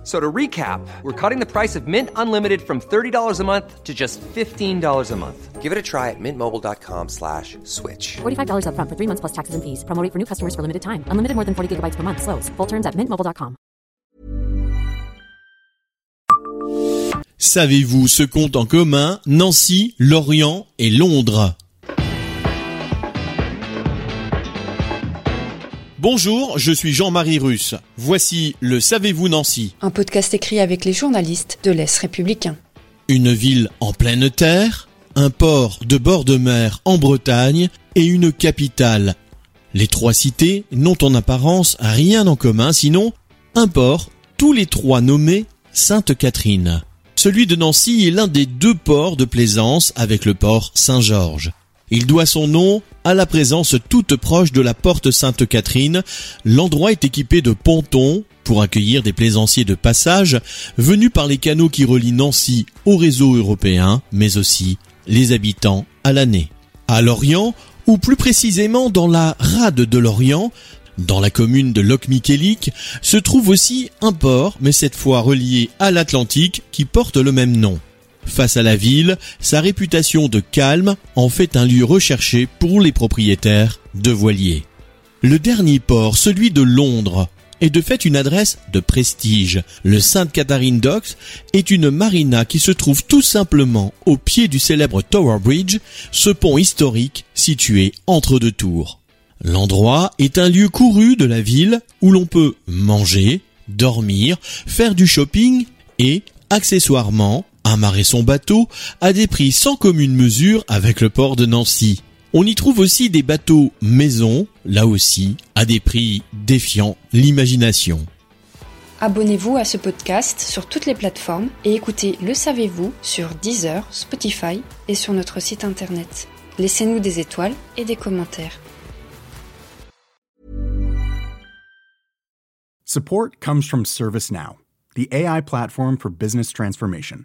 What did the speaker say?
F- So to recap, we're cutting the price of Mint Unlimited from $30 a month to just $15 a month. Give it a try at mintmobile.com slash switch. $45 upfront for three months plus taxes and fees. Promo rate for new customers for limited time. Unlimited more than 40 gigabytes per month. Slows. Full terms at mintmobile.com. Savez-vous ce qu'ont en commun Nancy, Lorient et Londres Bonjour, je suis Jean-Marie Russe. Voici le Savez-vous Nancy Un podcast écrit avec les journalistes de l'Est républicain. Une ville en pleine terre, un port de bord de mer en Bretagne et une capitale. Les trois cités n'ont en apparence rien en commun sinon un port, tous les trois nommés Sainte-Catherine. Celui de Nancy est l'un des deux ports de plaisance avec le port Saint-Georges. Il doit son nom à la présence toute proche de la porte Sainte-Catherine. L'endroit est équipé de pontons pour accueillir des plaisanciers de passage venus par les canaux qui relient Nancy au réseau européen, mais aussi les habitants à l'année. À Lorient, ou plus précisément dans la rade de Lorient, dans la commune de Loc-Miquélic, se trouve aussi un port, mais cette fois relié à l'Atlantique, qui porte le même nom. Face à la ville, sa réputation de calme en fait un lieu recherché pour les propriétaires de voiliers. Le dernier port, celui de Londres, est de fait une adresse de prestige. Le Sainte Catherine Docks est une marina qui se trouve tout simplement au pied du célèbre Tower Bridge, ce pont historique situé entre deux tours. L'endroit est un lieu couru de la ville où l'on peut manger, dormir, faire du shopping et, accessoirement, amarrer son bateau à des prix sans commune mesure avec le port de Nancy. On y trouve aussi des bateaux maison, là aussi, à des prix défiant l'imagination. Abonnez-vous à ce podcast sur toutes les plateformes et écoutez Le Savez-vous sur Deezer, Spotify et sur notre site internet. Laissez-nous des étoiles et des commentaires. Support comes from ServiceNow, the AI platform for business transformation.